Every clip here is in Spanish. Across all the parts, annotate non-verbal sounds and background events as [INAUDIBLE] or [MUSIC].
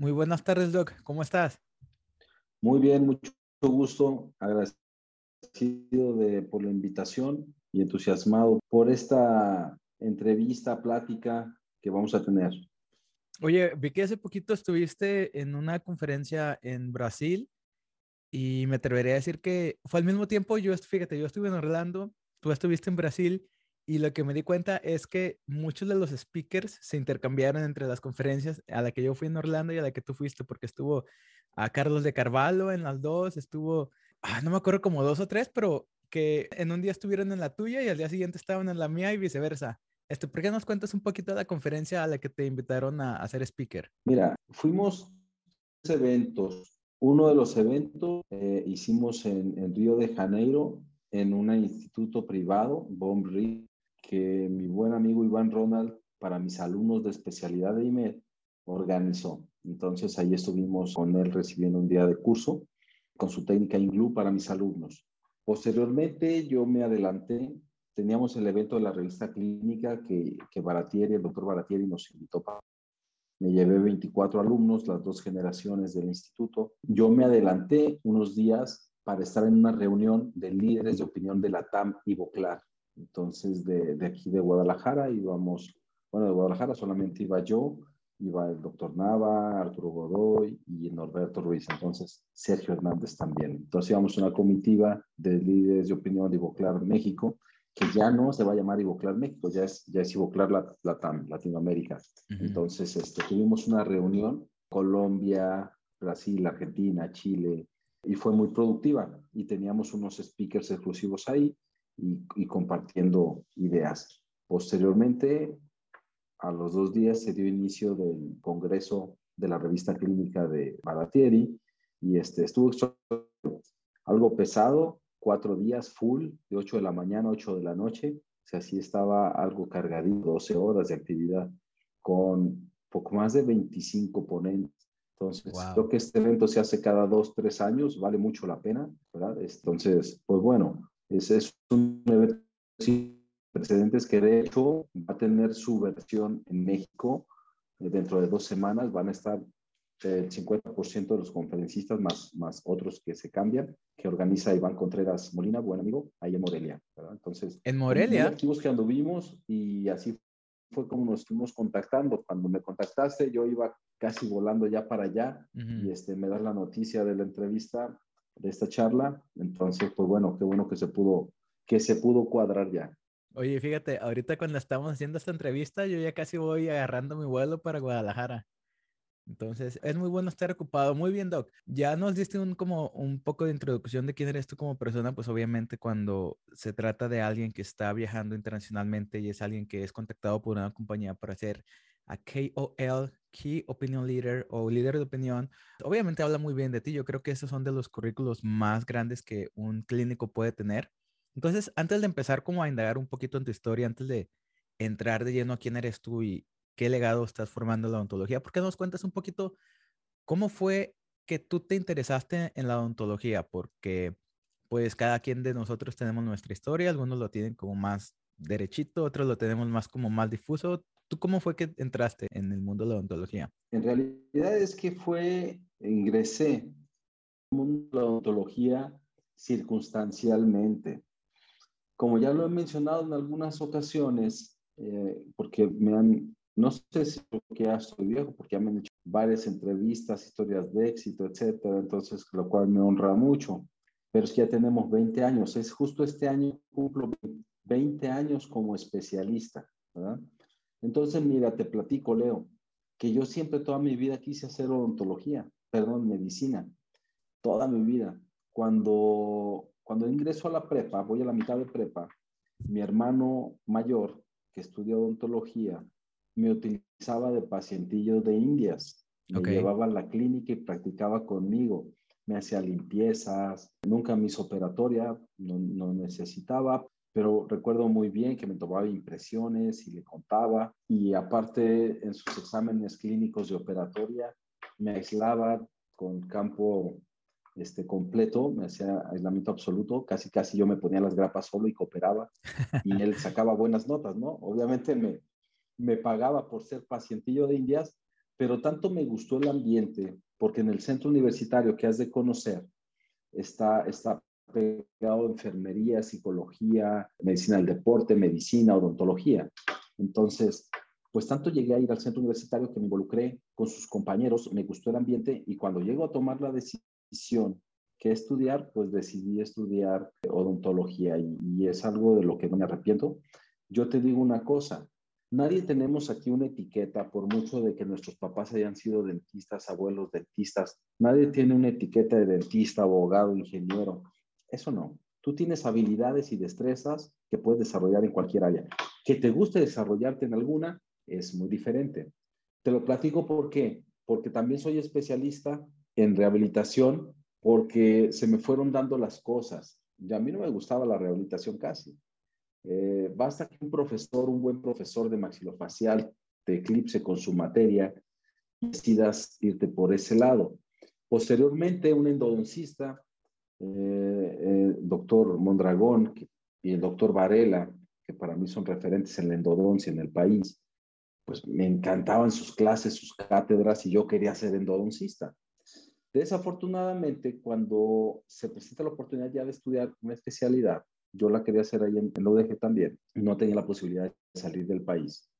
Muy buenas tardes, Doc. ¿Cómo estás? Muy bien, mucho gusto. Agradecido de, por la invitación y entusiasmado por esta entrevista, plática que vamos a tener. Oye, vi que hace poquito estuviste en una conferencia en Brasil y me atrevería a decir que fue al mismo tiempo, yo, fíjate, yo estuve en Orlando, tú estuviste en Brasil y lo que me di cuenta es que muchos de los speakers se intercambiaron entre las conferencias a la que yo fui en Orlando y a la que tú fuiste, porque estuvo a Carlos de Carvalho en las dos, estuvo, ah, no me acuerdo como dos o tres, pero que en un día estuvieron en la tuya y al día siguiente estaban en la mía y viceversa. Este, ¿Por qué nos cuentas un poquito de la conferencia a la que te invitaron a, hacer speaker? Mira, fuimos eventos. Uno de los eventos eh, hicimos en, en, Río de Janeiro, en un instituto privado, BOMRI, que mi buen amigo Iván Ronald, para mis alumnos de especialidad de IMED, organizó. Entonces ahí estuvimos con él recibiendo un día de curso con su técnica INGLU para mis alumnos. Posteriormente yo me adelanté, teníamos el evento de la revista clínica que, que Baratieri, el doctor Baratieri nos invitó para... Me llevé 24 alumnos, las dos generaciones del instituto. Yo me adelanté unos días para estar en una reunión de líderes de opinión de la TAM y Boclar. Entonces, de, de aquí de Guadalajara íbamos, bueno, de Guadalajara solamente iba yo, iba el doctor Nava, Arturo Godoy y Norberto Ruiz, entonces Sergio Hernández también. Entonces íbamos una comitiva de líderes de opinión de Ivoclar México, que ya no se va a llamar Ivoclar México, ya es, ya es Ivoclar Latam, Latinoamérica. Entonces este, tuvimos una reunión, Colombia, Brasil, Argentina, Chile, y fue muy productiva y teníamos unos speakers exclusivos ahí y, y compartiendo ideas. Posteriormente a los dos días se dio inicio del congreso de la revista clínica de Baratieri y este, estuvo algo pesado, cuatro días full, de 8 de la mañana a 8 de la noche, o sea, sí estaba algo cargadito, 12 horas de actividad con poco más de 25 ponentes. Entonces, creo que este evento se hace cada dos, tres años, vale mucho la pena, ¿verdad? Entonces, pues bueno, ese es un evento precedentes que de hecho va a tener su versión en México eh, dentro de dos semanas. Van a estar el 50% de los conferencistas más, más otros que se cambian, que organiza Iván Contreras Molina, buen amigo, ahí en Morelia. ¿verdad? Entonces, en Morelia. Activos que anduvimos y así fue como nos estuvimos contactando. Cuando me contactaste, yo iba casi volando ya para allá y este, me das la noticia de la entrevista, de esta charla. Entonces, pues bueno, qué bueno que se pudo, que se pudo cuadrar ya. Oye, fíjate, ahorita cuando estamos haciendo esta entrevista, yo ya casi voy agarrando mi vuelo para Guadalajara. Entonces, es muy bueno estar ocupado. Muy bien, Doc. Ya nos diste un, como un poco de introducción de quién eres tú como persona, pues obviamente cuando se trata de alguien que está viajando internacionalmente y es alguien que es contactado por una compañía para ser a KOL, Key Opinion Leader o líder de opinión, obviamente habla muy bien de ti. Yo creo que esos son de los currículos más grandes que un clínico puede tener. Entonces, antes de empezar como a indagar un poquito en tu historia, antes de entrar de lleno a quién eres tú y qué legado estás formando en la odontología, ¿por qué nos cuentas un poquito cómo fue que tú te interesaste en la odontología? Porque pues cada quien de nosotros tenemos nuestra historia, algunos lo tienen como más derechito, otros lo tenemos más como más difuso. ¿Tú cómo fue que entraste en el mundo de la odontología? En realidad es que fue, ingresé el mundo de la odontología circunstancialmente como ya lo he mencionado en algunas ocasiones, eh, porque me han, no sé si porque ya estoy viejo, porque ya me han hecho varias entrevistas, historias de éxito, etcétera, entonces, lo cual me honra mucho. Pero es que ya tenemos 20 años, es justo este año cumplo 20 años como especialista, ¿verdad? Entonces, mira, te platico, Leo, que yo siempre toda mi vida quise hacer odontología, perdón, medicina, toda mi vida. Cuando cuando ingreso a la prepa, voy a la mitad de prepa, mi hermano mayor, que estudió odontología, me utilizaba de pacientillo de indias. Me llevaba a la clínica y practicaba conmigo. Me hacía limpiezas, nunca mis operatoria, no, no necesitaba, pero recuerdo muy bien que me tomaba impresiones y le contaba. Y aparte, en sus exámenes clínicos de operatoria, me aislaba con campo este, completo, me hacía aislamiento absoluto, casi casi yo me ponía las grapas solo y cooperaba y él sacaba buenas notas, ¿no? Obviamente me, me pagaba por ser pacientillo de indias, pero tanto me gustó el ambiente, porque en el centro universitario que has de conocer está, está pegado enfermería, psicología, medicina del deporte, medicina, odontología. Entonces, pues tanto llegué a ir al centro universitario que me involucré con sus compañeros, me gustó el ambiente y cuando llego a tomar la decisión que estudiar, pues decidí estudiar odontología y, y, es algo de lo que no me arrepiento. Yo te digo una cosa, nadie tenemos aquí una etiqueta, por mucho de que nuestros papás hayan sido dentistas, abuelos dentistas, nadie tiene una etiqueta de dentista, abogado, ingeniero. Eso no. Tú tienes habilidades y destrezas que puedes desarrollar en cualquier área. Que te guste desarrollarte en alguna es muy diferente. Te lo platico por qué. Porque también soy especialista en rehabilitación porque se me fueron dando las cosas. Y a mí no me gustaba la rehabilitación casi. Eh, basta que un profesor, un buen profesor de maxilofacial, te eclipse con su materia y decidas irte por ese lado. Posteriormente, un endodoncista el doctor Mondragón y el doctor Varela, que para mí son referentes en la endodoncia en el país, pues me encantaban sus clases, sus cátedras y yo quería ser endodoncista. Desafortunadamente, cuando se presenta la oportunidad ya de estudiar una especialidad, yo la quería hacer ahí en, en también, no tenía la posibilidad de salir del país,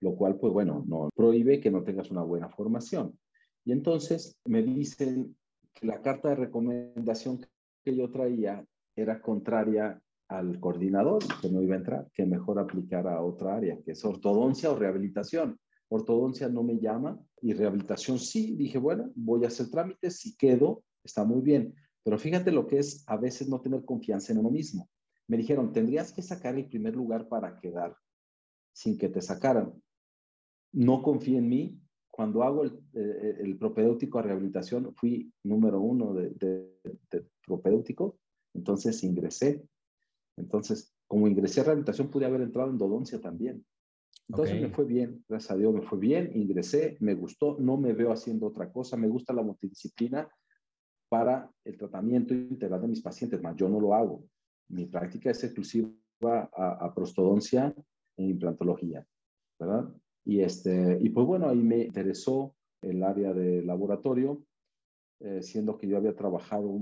lo cual, pues bueno, no prohíbe que no tengas una buena formación. Y entonces me dicen que la carta de recomendación que yo traía era contraria al coordinador, que no iba a entrar, que mejor aplicara a otra área, que es ortodoncia o rehabilitación. Ortodoncia no me llama y rehabilitación sí. Dije, bueno, voy a hacer trámites, si quedo, está muy bien. Pero fíjate lo que es a veces no tener confianza en uno mismo. Me dijeron, tendrías que sacar el primer lugar para quedar sin que te sacaran. No confío en mí, cuando hago el, eh, el, propedéutico a rehabilitación, fui número uno de, de, propedéutico, entonces ingresé. Entonces, como ingresé a rehabilitación, pude haber entrado en dodoncia también. Entonces me fue bien, gracias a Dios me fue bien, ingresé, me gustó, no me veo haciendo otra cosa, me gusta la multidisciplina para el tratamiento integral de mis pacientes, más yo no lo hago. Mi práctica es exclusiva a, a prostodoncia e implantología, ¿verdad? Y, este, y pues bueno, ahí me interesó el área de laboratorio, eh, siendo que yo había trabajado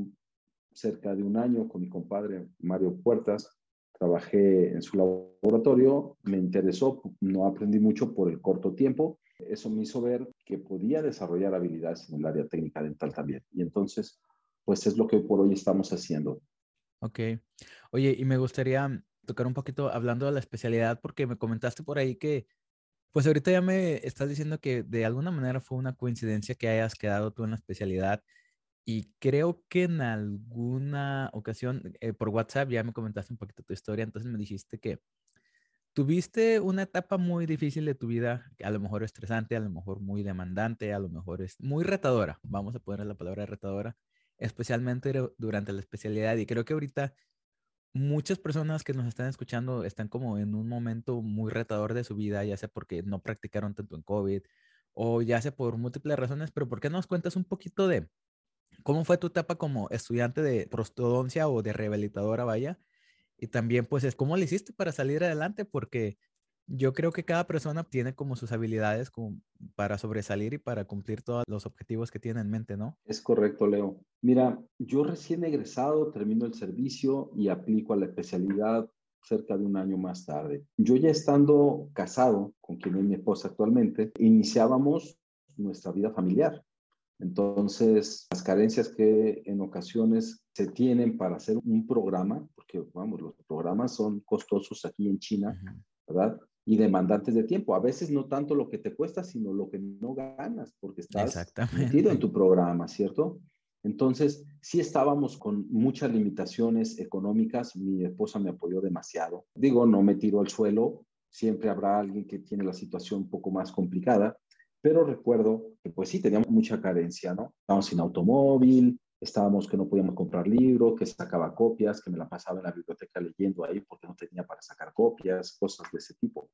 cerca de un año con mi compadre Mario Puertas. Trabajé en su laboratorio, me interesó, no aprendí mucho por el corto tiempo. Eso me hizo ver que podía desarrollar habilidades en el área técnica dental también. Y entonces, pues es lo que por hoy estamos haciendo. Ok. Oye, y me gustaría tocar un poquito hablando de la especialidad, porque me comentaste por ahí que pues ahorita ya me estás diciendo que de alguna manera fue una coincidencia que hayas quedado tú en la especialidad y creo que en alguna ocasión eh, por WhatsApp ya me comentaste un poquito tu historia, entonces me dijiste que tuviste una etapa muy difícil de tu vida, a lo mejor estresante, a lo mejor muy demandante, a lo mejor es muy retadora, vamos a poner la palabra retadora, especialmente durante la especialidad y creo que ahorita muchas personas que nos están escuchando están como en un momento muy retador de su vida, ya sea porque no practicaron tanto en COVID o ya sea por múltiples razones, pero ¿por qué no nos cuentas un poquito de cómo fue tu etapa como estudiante de prostodoncia o de rehabilitadora, vaya? Y también, pues, es cómo le hiciste para salir adelante, porque yo creo que cada persona tiene como sus habilidades como para sobresalir y para cumplir todos los objetivos que tiene en mente, ¿no? Es correcto, Leo. Mira, yo recién egresado, termino el servicio y aplico a la especialidad cerca de un año más tarde. Yo ya estando casado con quien es mi esposa actualmente, iniciábamos nuestra vida familiar. Entonces, las carencias que en ocasiones se tienen para hacer un programa, porque vamos, los programas son costosos aquí en China, ¿verdad? Y demandantes de tiempo. A veces no tanto lo que te cuesta, sino lo que no ganas, porque estás metido en tu programa, ¿cierto? Entonces, sí estábamos con muchas limitaciones económicas. Mi esposa me apoyó demasiado. Digo, no me tiro al suelo. Siempre habrá alguien que tiene la situación un poco más complicada. Pero recuerdo que pues sí, teníamos mucha carencia, ¿no? Estábamos sin automóvil, estábamos que no podíamos comprar libros, que sacaba copias, que me la pasaba en la biblioteca leyendo ahí porque no tenía para sacar copias, cosas de ese tipo.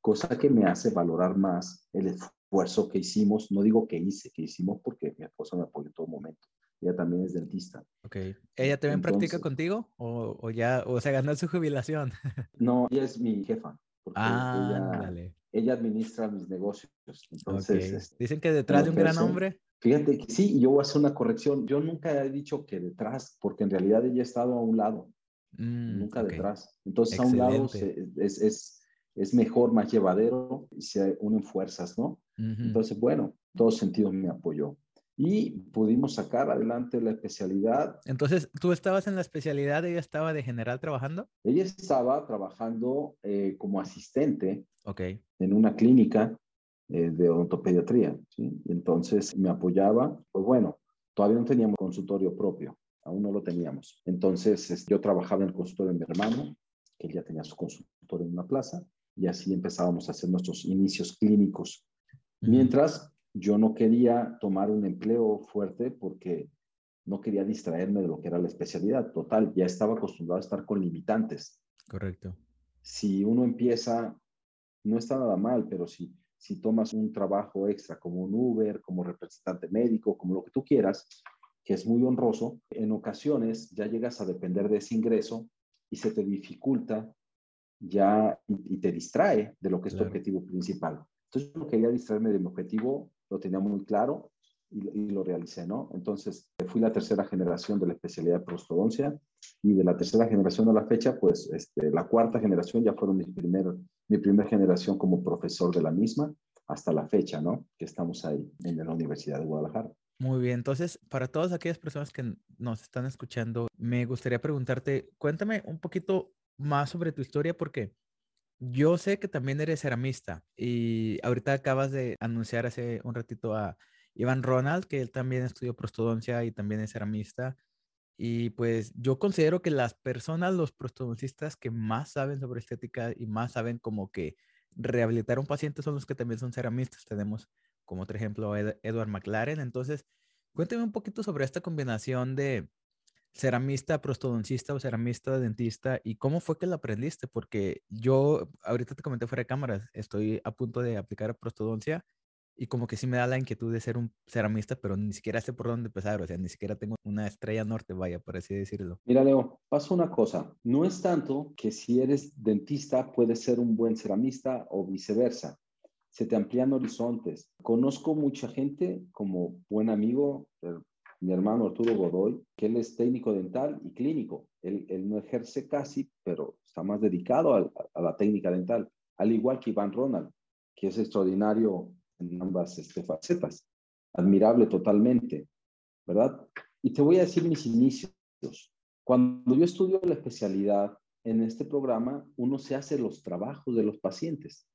Cosa que me hace valorar más el esfuerzo que hicimos, no digo que hice, que hicimos porque mi esposa me apoyó en todo momento. Ella también es dentista. Ok. ¿Ella también practica contigo o, ya, o se ganó su jubilación? [LAUGHS] no, ella es mi jefa. Ah, dale. ella administra mis negocios. Entonces, este, dicen que detrás de un gran hombre. Fíjate que sí, yo voy a hacer una corrección. Yo nunca he dicho que detrás, porque en realidad ella ha estado a un lado, mm, nunca detrás. Entonces, a un lado es, es, es, mejor, más llevadero y se unen fuerzas, ¿no? Entonces, bueno, en todos sentidos me apoyó y pudimos sacar adelante la especialidad. Entonces, ¿tú estabas en la especialidad? ¿Ella estaba de general trabajando? Ella estaba trabajando eh, como asistente okay. en una clínica eh, de odontopediatría. ¿sí? Entonces me apoyaba. Pues bueno, todavía no teníamos consultorio propio, aún no lo teníamos. Entonces yo trabajaba en el consultorio de mi hermano, que él ya tenía su consultorio en una plaza, y así empezábamos a hacer nuestros inicios clínicos. Mientras yo no quería tomar un empleo fuerte porque no quería distraerme de lo que era la especialidad. Total, ya estaba acostumbrado a estar con limitantes. Correcto. Si uno empieza, no está nada mal, pero si, si tomas un trabajo extra como un Uber, como representante médico, como lo que tú quieras, que es muy honroso, en ocasiones ya llegas a depender de ese ingreso y se te dificulta ya y, te distrae de lo que es tu objetivo principal. Entonces, yo no quería distraerme de mi objetivo lo tenía muy claro y, lo realicé, ¿no? Entonces, fui la tercera generación de la especialidad de prostodoncia y de la tercera generación a la fecha, pues este, la cuarta generación ya fueron mi, primer, mi primera generación como profesor de la misma hasta la fecha, ¿no? Que estamos ahí en la Universidad de Guadalajara. Muy bien, entonces para todas aquellas personas que nos están escuchando, me gustaría preguntarte, cuéntame un poquito más sobre tu historia porque yo sé que también eres ceramista y ahorita acabas de anunciar hace un ratito a Iván Ronald, que él también estudió prostodoncia y también es ceramista. Y pues yo considero que las personas, los prostodoncistas que más saben sobre estética y más saben como que rehabilitar un paciente son los que también son ceramistas. Tenemos como otro ejemplo a Edward McLaren. Entonces, cuéntame un poquito sobre esta combinación de, ceramista, prostodoncista o ceramista dentista y cómo fue que lo aprendiste? Porque yo ahorita te comenté fuera de cámaras, estoy a punto de aplicar prostodoncia y como que sí me da la inquietud de ser un ceramista, pero ni siquiera sé por dónde empezar, o sea, ni siquiera tengo una estrella norte, vaya, por así decirlo. Mira, Leo, pasa una cosa, no es tanto que si eres dentista puedes ser un buen ceramista o viceversa. Se te amplían horizontes. Conozco mucha gente como buen amigo, mi hermano Arturo Godoy, que él es técnico dental y clínico. Él, no ejerce casi, pero está más dedicado a, la técnica dental, al igual que Iván Ronald, que es extraordinario en ambas este, facetas. Admirable totalmente, ¿verdad? Y te voy a decir mis inicios. Cuando yo estudio la especialidad en este programa, uno se hace los trabajos de los pacientes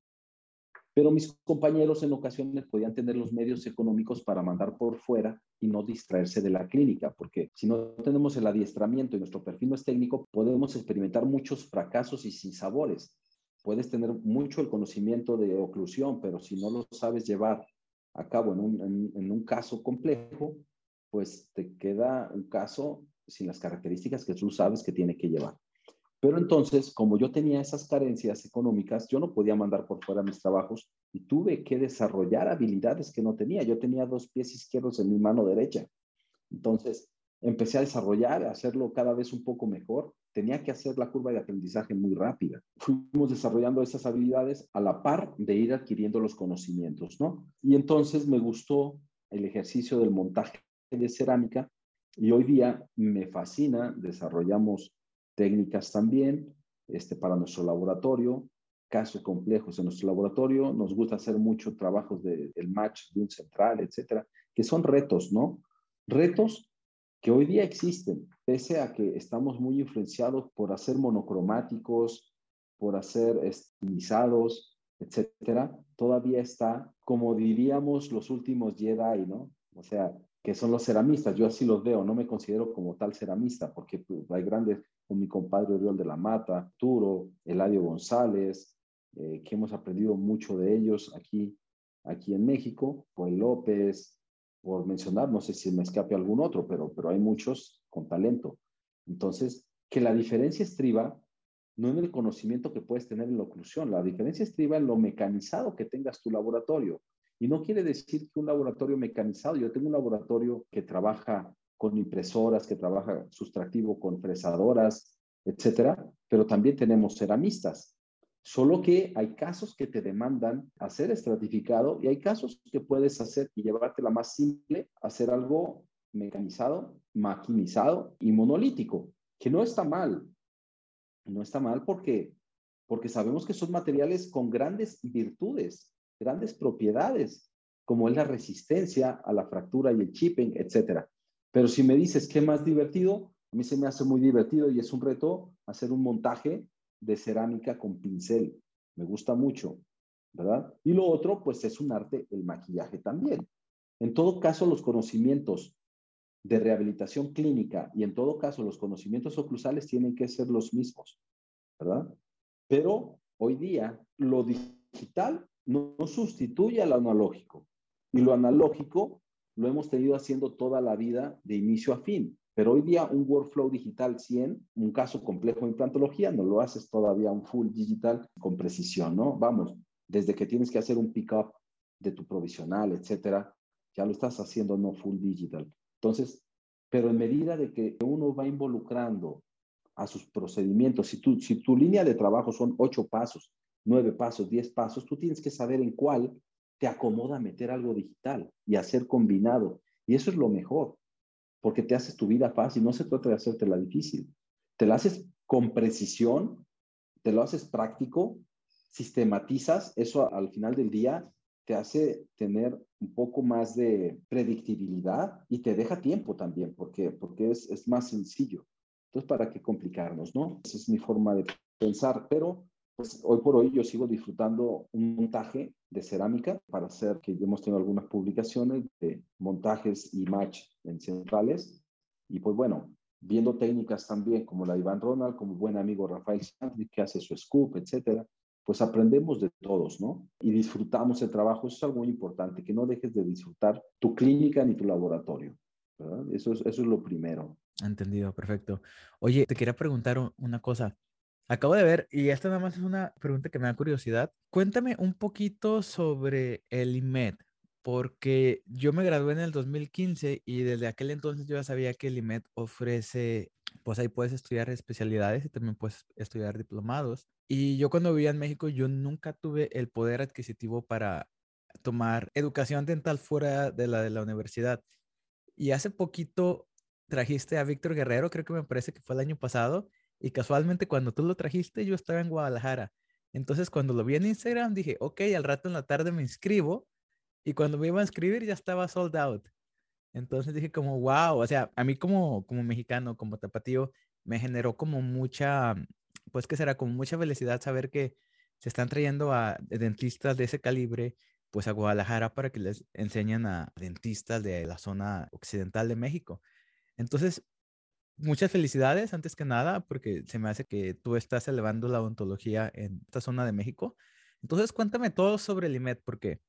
pero mis compañeros en ocasiones podían tener los medios económicos para mandar por fuera y no distraerse de la clínica, porque si no tenemos el adiestramiento y nuestro perfil no es técnico, podemos experimentar muchos fracasos y sin sabores. Puedes tener mucho el conocimiento de oclusión, pero si no lo sabes llevar a cabo en un, en un caso complejo, pues te queda un caso sin las características que tú sabes que tiene que llevar. Pero entonces, como yo tenía esas carencias económicas, yo no podía mandar por fuera mis trabajos y tuve que desarrollar habilidades que no tenía. Yo tenía dos pies izquierdos en mi mano derecha. Entonces, empecé a desarrollar, a hacerlo cada vez un poco mejor. Tenía que hacer la curva de aprendizaje muy rápida. Fuimos desarrollando esas habilidades a la par de ir adquiriendo los conocimientos, ¿no? Y entonces me gustó el ejercicio del montaje de cerámica y hoy día me fascina, desarrollamos técnicas también este, para nuestro laboratorio, casos complejos en nuestro laboratorio. Nos gusta hacer mucho trabajos del match de un central, etcétera, que son retos, ¿no? Retos que hoy día existen, pese a que estamos muy influenciados por hacer monocromáticos, por hacer estilizados, etcétera, todavía está, como diríamos los últimos Jedi, ¿no? O sea, que son los ceramistas. Yo así los veo, no me considero como tal ceramista, porque pues, hay grandes, con mi compadre Oriol de la Mata, Arturo, Eladio González, eh, que hemos aprendido mucho de ellos aquí, aquí en México, Juan López, por mencionar, no sé si me escape algún otro, pero, pero hay muchos con talento. Entonces, que la diferencia estriba no en el conocimiento que puedes tener en la oclusión, la diferencia estriba en lo mecanizado que tengas tu laboratorio. Y no quiere decir que un laboratorio mecanizado, yo tengo un laboratorio que trabaja con impresoras, que trabaja sustractivo con fresadoras, etcétera, pero también tenemos ceramistas. Solo que hay casos que te demandan hacer estratificado y hay casos que puedes hacer y llevarte la más simple, hacer algo mecanizado, maquinizado y monolítico, que no está mal. No está mal porque, porque sabemos que son materiales con grandes virtudes, grandes propiedades, como es la resistencia a la fractura y el chipping, etcétera. Pero si me dices qué más divertido, a mí se me hace muy divertido y es un reto hacer un montaje de cerámica con pincel. Me gusta mucho, ¿verdad? Y lo otro, pues es un arte, el maquillaje también. En todo caso, los conocimientos de rehabilitación clínica y en todo caso los conocimientos oclusales tienen que ser los mismos, ¿verdad? Pero hoy día lo digital no, sustituye a lo analógico y lo analógico lo hemos tenido haciendo toda la vida de inicio a fin. Pero hoy día un workflow digital 100, un caso complejo de implantología, no lo haces todavía un full digital con precisión, ¿no? Vamos, desde que tienes que hacer un pick-up de tu provisional, etcétera, ya lo estás haciendo no full digital. Entonces, pero en medida de que uno va involucrando a sus procedimientos, si tu, si tu línea de trabajo son ocho pasos, nueve pasos, diez pasos, tú tienes que saber en cuál te acomoda meter algo digital y hacer combinado. Y eso es lo mejor, porque te haces tu vida fácil, no se trata de hacerte la difícil. Te la haces con precisión, te lo haces práctico, sistematizas, eso al final del día te hace tener un poco más de predictibilidad y te deja tiempo también, porque, porque es, es más sencillo. Entonces, ¿para qué complicarnos, no? Esa es mi forma de pensar, pero pues hoy por hoy yo sigo disfrutando un montaje de cerámica para hacer, que hemos tenido algunas publicaciones de montajes y match en centrales. Y pues bueno, viendo técnicas también como la de Iván Ronald, como buen amigo Rafael Sandy, que hace su scoop, etcétera, pues aprendemos de todos, ¿no? Y disfrutamos el trabajo. Eso es algo muy importante, que no dejes de disfrutar tu clínica ni tu laboratorio. Eso, es, eso es lo primero. Entendido, perfecto. Oye, te quería preguntar una cosa. Acabo de ver, y esta nada más es una pregunta que me da curiosidad. Cuéntame un poquito sobre el IMED, porque yo me gradué en el 2015 y desde aquel entonces yo ya sabía que el IMED ofrece, pues ahí puedes estudiar especialidades y también puedes estudiar diplomados. Y yo cuando vivía en México, yo nunca tuve el poder adquisitivo para tomar educación dental fuera de la de la universidad. Y hace poquito trajiste a Víctor Guerrero, creo que me parece que fue el año pasado, y casualmente cuando tú lo trajiste, yo estaba en Guadalajara. Entonces cuando lo vi en Instagram, dije, ok, al rato en la tarde me inscribo, y cuando me iba a inscribir ya estaba sold out. Entonces dije como, wow, o sea, a mí como, como mexicano, como tapatío, me generó como mucha, pues que será como mucha felicidad saber que se están trayendo a dentistas de ese calibre, pues a Guadalajara para que les enseñen a dentistas de la zona occidental de México. Entonces, muchas felicidades antes que nada, porque se me hace que tú estás elevando la odontología en esta zona de México. Entonces, cuéntame todo sobre el IMED, porque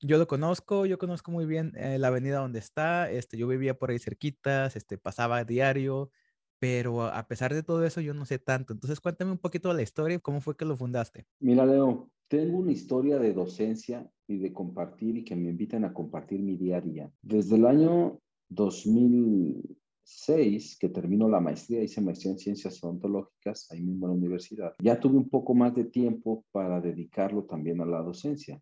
yo lo conozco, yo conozco muy bien eh, la avenida donde está, este, yo vivía por ahí cerquitas, este, pasaba a diario, pero a pesar de todo eso yo no sé tanto. Entonces cuéntame un poquito de la historia, cómo fue que lo fundaste. Mira, Leo, tengo una historia de docencia y de compartir y que me invitan a compartir mi día a día. Desde el año 2006, que terminó la maestría, hice maestría en ciencias odontológicas ahí mismo en la universidad. Ya tuve un poco más de tiempo para dedicarlo también a la docencia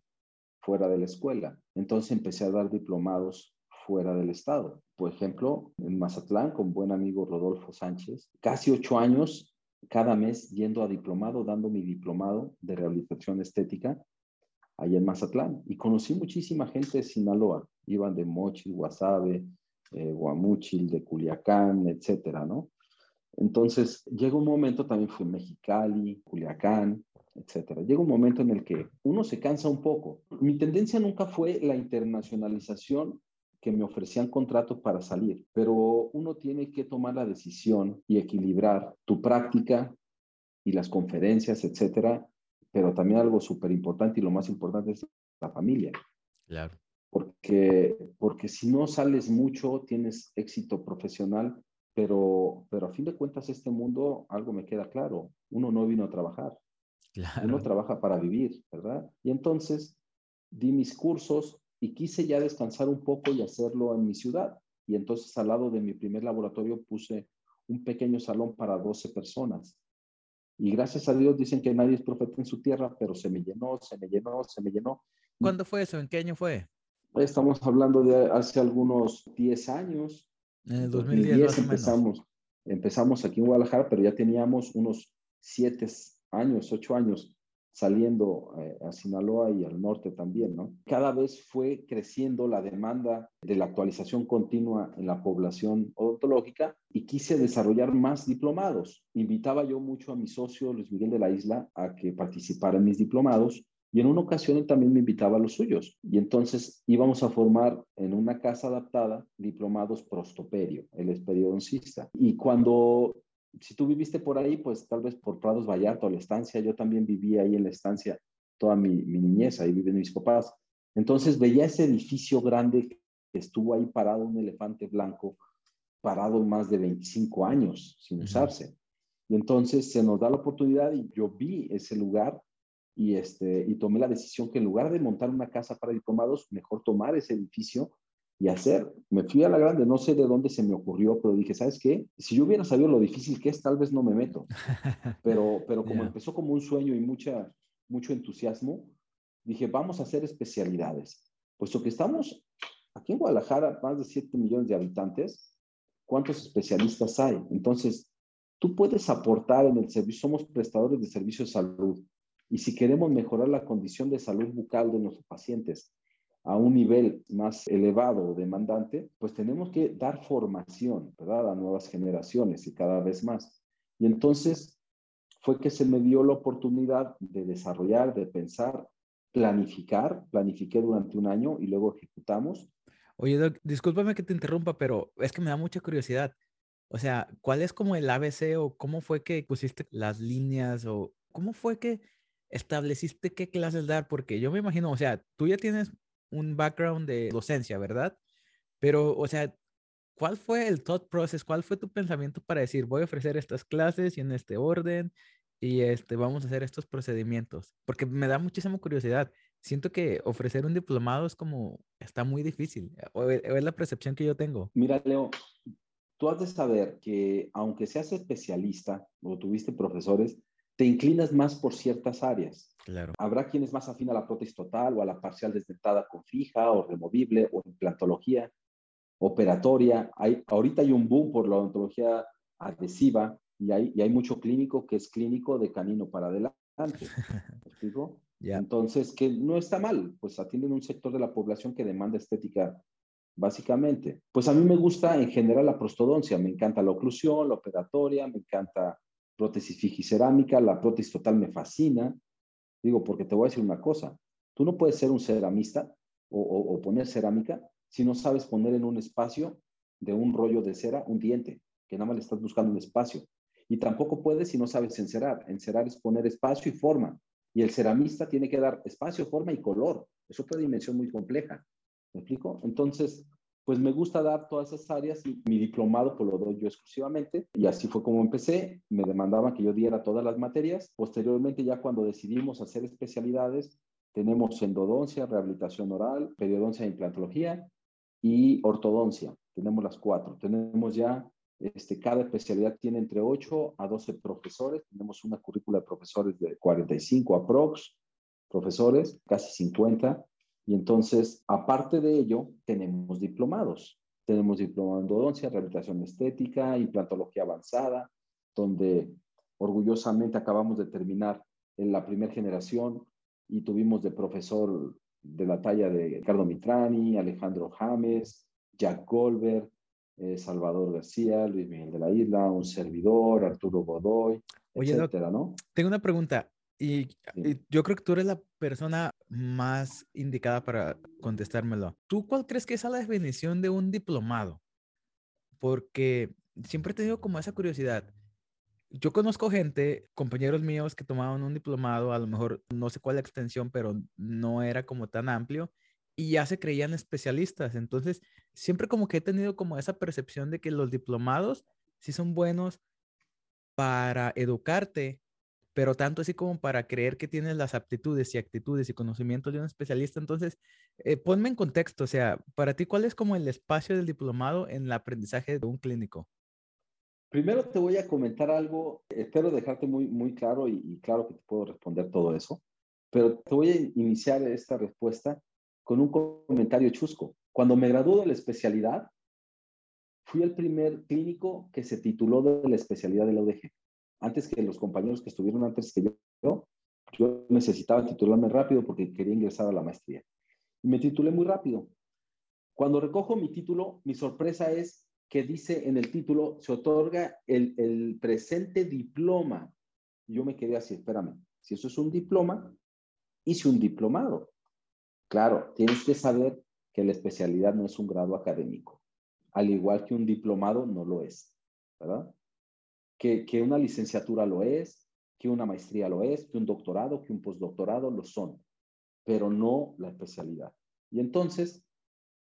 fuera de la escuela. Entonces empecé a dar diplomados fuera del estado. Por ejemplo, en Mazatlán, con buen amigo Rodolfo Sánchez, casi ocho años cada mes yendo a diplomado, dando mi diplomado de rehabilitación estética ahí en Mazatlán. Y conocí muchísima gente de Sinaloa. Iban de Mochil, Guasave, eh, Guamuchil, de Culiacán, etcétera, ¿no? Entonces, llega un momento, también fui Mexicali, Culiacán, etcétera. Llega un momento en el que uno se cansa un poco. Mi tendencia nunca fue la internacionalización que me ofrecían contratos para salir, pero uno tiene que tomar la decisión y equilibrar tu práctica y las conferencias, etcétera, pero también algo súper importante y lo más importante es la familia. Claro. Porque, porque si no sales mucho, tienes éxito profesional, pero, pero a fin de cuentas este mundo, algo me queda claro, uno no vino a trabajar, claro. uno trabaja para vivir, ¿verdad? Y entonces di mis cursos, y quise ya descansar un poco y hacerlo en mi ciudad. Y entonces al lado de mi primer laboratorio puse un pequeño salón para 12 personas. Y gracias a Dios dicen que nadie es profeta en su tierra, pero se me llenó, se me llenó, se me llenó. ¿Cuándo fue eso? ¿En qué año fue? Estamos hablando de hace algunos 10 años. En el 2010, empezamos, empezamos aquí en Guadalajara, pero ya teníamos unos 7 años, 8 años saliendo eh, a Sinaloa y al norte también, ¿no? Cada vez fue creciendo la demanda de la actualización continua en la población odontológica y quise desarrollar más diplomados. Invitaba yo mucho a mi socio Luis Miguel de la Isla a que participara en mis diplomados y en una ocasión él también me invitaba a los suyos. Y entonces íbamos a formar en una casa adaptada diplomados prostoperio, el es periodoncista. Y cuando si tú viviste por ahí, pues tal vez por Prados Vallarta o la estancia, yo también viví ahí en la estancia toda mi, mi niñez, ahí viven mis papás. Entonces veía ese edificio grande que estuvo ahí parado, un elefante blanco, parado más de 25 años sin usarse. Y entonces se nos da la oportunidad y yo vi ese lugar y, este, y tomé la decisión que en lugar de montar una casa para diplomados, mejor tomar ese edificio y hacer. Me fui a la grande, no sé de dónde se me ocurrió, pero dije, ¿sabes qué? Si yo hubiera sabido lo difícil que es, tal vez no me meto. [LAUGHS] Pero, pero como empezó como un sueño y mucha, mucho entusiasmo, dije, vamos a hacer especialidades. Puesto que estamos aquí en Guadalajara, más de 7 millones de habitantes, ¿cuántos especialistas hay? Entonces, tú puedes aportar en el servicio, somos prestadores de servicios de salud. Y si queremos mejorar la condición de salud bucal de nuestros pacientes, a un nivel más elevado o demandante, pues tenemos que dar formación, ¿verdad? A nuevas generaciones y cada vez más. Y entonces fue que se me dio la oportunidad de desarrollar, de pensar, planificar. Planifiqué durante un año y luego ejecutamos. Oye, Doc, discúlpame que te interrumpa, pero es que me da mucha curiosidad. O sea, ¿cuál es como el ABC o cómo fue que pusiste las líneas o cómo fue que estableciste qué clases dar? Porque yo me imagino, o sea, tú ya tienes un background de docencia, ¿verdad? Pero, o sea, ¿cuál fue el thought process? ¿Cuál fue tu pensamiento para decir, voy a ofrecer estas clases y en este orden y este, vamos a hacer estos procedimientos? Porque me da muchísima curiosidad. Siento que ofrecer un diplomado es como, está muy difícil, o e, es la percepción que yo tengo. Mira, Leo, tú has de saber que aunque seas especialista o tuviste profesores, te inclinas más por ciertas áreas. Claro. Habrá quienes más afín a la prótesis total o a la parcial desdentada con fija o removible o implantología operatoria. Hay, ahorita hay un boom por la odontología adhesiva y hay, y hay mucho clínico que es clínico de canino para adelante. [LAUGHS] ¿Me explico? Entonces, que no está mal, pues atienden un sector de la población que demanda estética básicamente. Pues a mí me gusta en general la prostodoncia, me encanta la oclusión, la operatoria, me encanta prótesis fijicerámica, la prótesis total me fascina. Digo, porque te voy a decir una cosa, tú no puedes ser un ceramista o, poner cerámica si no sabes poner en un espacio de un rollo de cera un diente, que nada más estás buscando un espacio. Y tampoco puedes si no sabes encerar. Encerar es poner espacio y forma. Y el ceramista tiene que dar espacio, forma y color. Es otra dimensión muy compleja. ¿Me explico? Entonces, pues me gusta dar todas esas áreas y mi diplomado pues lo doy yo exclusivamente. Y así fue como empecé, me demandaban que yo diera todas las materias, posteriormente ya cuando decidimos hacer especialidades, tenemos endodoncia, rehabilitación oral, periodoncia e implantología y ortodoncia, tenemos las cuatro, tenemos ya, este, cada especialidad tiene entre 8 a 12 profesores, tenemos una currícula de profesores de 45 aprox, profesores, casi 50, y entonces, aparte de ello, tenemos diplomados. Tenemos diplomado en endodoncia, rehabilitación estética, implantología avanzada, donde orgullosamente acabamos de terminar en la primera generación y tuvimos de profesor de la talla de Ricardo Mitrani, Alejandro James, Jack Goldberg, eh, Salvador García, Luis Miguel de la Isla, un servidor, Arturo Godoy, Oye, etcétera, ¿no? Tengo una pregunta. Y, yo creo que tú eres la persona más indicada para contestármelo. ¿Tú cuál crees que es la definición de un diplomado? Porque siempre he tenido como esa curiosidad. Yo conozco gente, compañeros míos que tomaban un diplomado, a lo mejor no sé cuál la extensión, pero no era como tan amplio y ya se creían especialistas. Entonces, siempre como que he tenido como esa percepción de que los diplomados sí son buenos para educarte, pero tanto así como para creer que tienes las aptitudes y actitudes y conocimientos de un especialista. Entonces, eh, ponme en contexto, o sea, para ti, ¿cuál es como el espacio del diplomado en el aprendizaje de un clínico? Primero te voy a comentar algo, espero dejarte muy, muy claro y, claro que te puedo responder todo eso, pero te voy a iniciar esta respuesta con un comentario chusco. Cuando me gradué de la especialidad, fui el primer clínico que se tituló de la especialidad de la UDG. Antes que los compañeros que estuvieron antes que yo, yo necesitaba titularme rápido porque quería ingresar a la maestría. Y me titulé muy rápido. Cuando recojo mi título, mi sorpresa es que dice en el título, se otorga el, el presente diploma. yo me quedé así, espérame, si eso es un diploma, hice un diplomado. Claro, tienes que saber que la especialidad no es un grado académico, al igual que un diplomado no lo es, ¿verdad? Que, una licenciatura lo es, que una maestría lo es, que un doctorado, que un postdoctorado lo son, pero no la especialidad. Y entonces,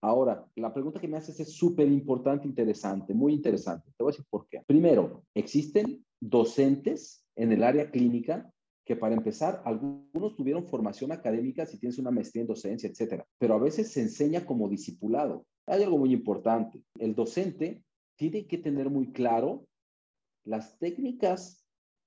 ahora, la pregunta que me haces es súper importante, interesante, muy interesante. Te voy a decir por qué. Primero, existen docentes en el área clínica que para empezar, algunos tuvieron formación académica si tienes una maestría en docencia, etcétera, pero a veces se enseña como discipulado. Hay algo muy importante. El docente tiene que tener muy claro las técnicas,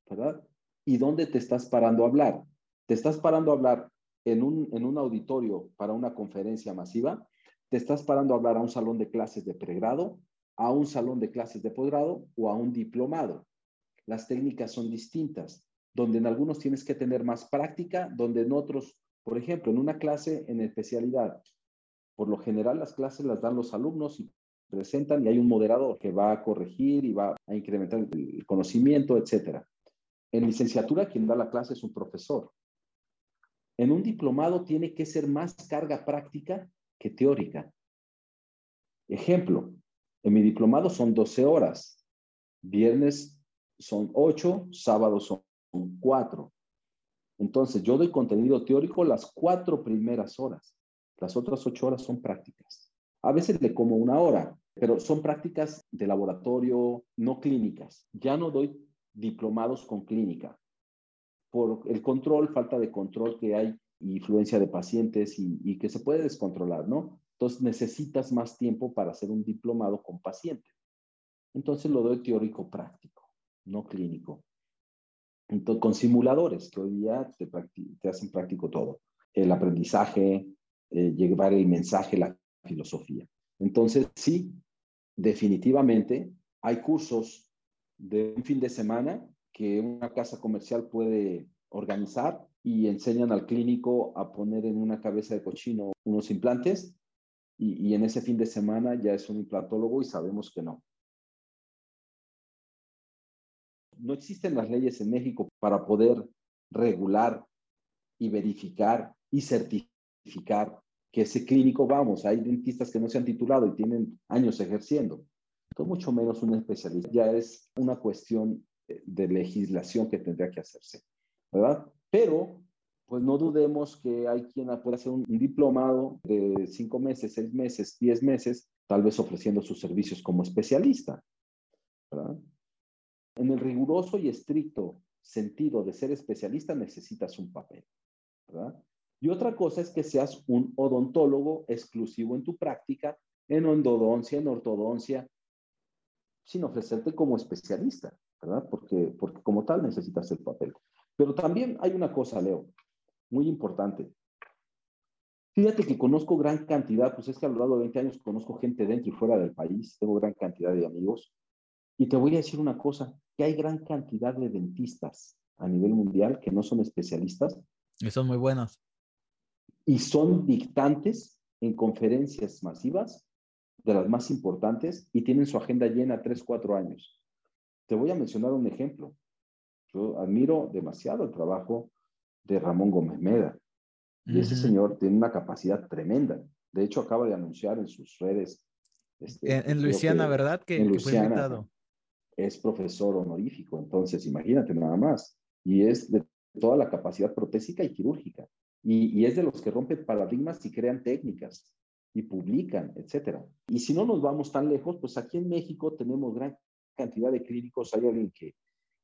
¿verdad? Y dónde te estás parando a hablar. Te estás parando a hablar en un, en un auditorio para una conferencia masiva, te estás parando a hablar a un salón de clases de pregrado, a un salón de clases de posgrado o a un diplomado. Las técnicas son distintas donde en algunos tienes que tener más práctica, donde en otros, por ejemplo, en una clase en especialidad, por lo general las clases las dan los alumnos y presentan y hay un moderador que va a corregir y va a incrementar el conocimiento, etc. En licenciatura quien da la clase es un profesor. En un diplomado tiene que ser más carga práctica que teórica. Ejemplo, en mi diplomado son 12 horas, viernes son 8, sábados son cuatro. Entonces, yo doy contenido teórico las cuatro primeras horas. Las otras ocho horas son prácticas. A veces le como una hora, pero son prácticas de laboratorio, no clínicas. Ya no doy diplomados con clínica. Por el control, falta de control que hay, influencia de pacientes y, que se puede descontrolar, ¿no? Entonces necesitas más tiempo para hacer un diplomado con paciente. Entonces lo doy teórico práctico, no clínico con simuladores que hoy día te, hacen práctico todo. El aprendizaje, eh, llevar el mensaje, la filosofía. Entonces, sí, definitivamente hay cursos de un fin de semana que una casa comercial puede organizar y enseñan al clínico a poner en una cabeza de cochino unos implantes y, y en ese fin de semana ya es un implantólogo y sabemos que no. no existen las leyes en México para poder regular y verificar y certificar que ese clínico, vamos, hay dentistas que no se han titulado y tienen años ejerciendo. Todo mucho menos un especialista. Ya es una cuestión de legislación que tendría que hacerse, ¿verdad? Pero, pues no dudemos que hay quien puede hacer un, un diplomado de cinco meses, seis meses, diez meses, tal vez ofreciendo sus servicios como especialista, ¿verdad? En el riguroso y estricto sentido de ser especialista necesitas un papel, ¿verdad? Y otra cosa es que seas un odontólogo exclusivo en tu práctica, en endodoncia, en ortodoncia, sin ofrecerte como especialista, ¿verdad? Porque, porque como tal necesitas el papel. Pero también hay una cosa, Leo, muy importante. Fíjate que conozco gran cantidad, pues es que a lo largo de 20 años conozco gente dentro y fuera del país, tengo gran cantidad de amigos. Y te voy a decir una cosa, que hay gran cantidad de dentistas a nivel mundial que no son especialistas. Y son muy buenos. Y son dictantes en conferencias masivas de las más importantes y tienen su agenda llena tres, cuatro años. Te voy a mencionar un ejemplo. Yo admiro demasiado el trabajo de Ramón Gómez Meda. Y ese señor tiene una capacidad tremenda. De hecho, acaba de anunciar en sus redes. Este, en, Luisiana, ¿verdad? Que, en Luisiana, es profesor honorífico, entonces imagínate nada más. Y es de toda la capacidad protésica y quirúrgica. Y, es de los que rompen paradigmas y crean técnicas y publican, etcétera. Y si no nos vamos tan lejos, pues aquí en México tenemos gran cantidad de clínicos. Hay alguien que,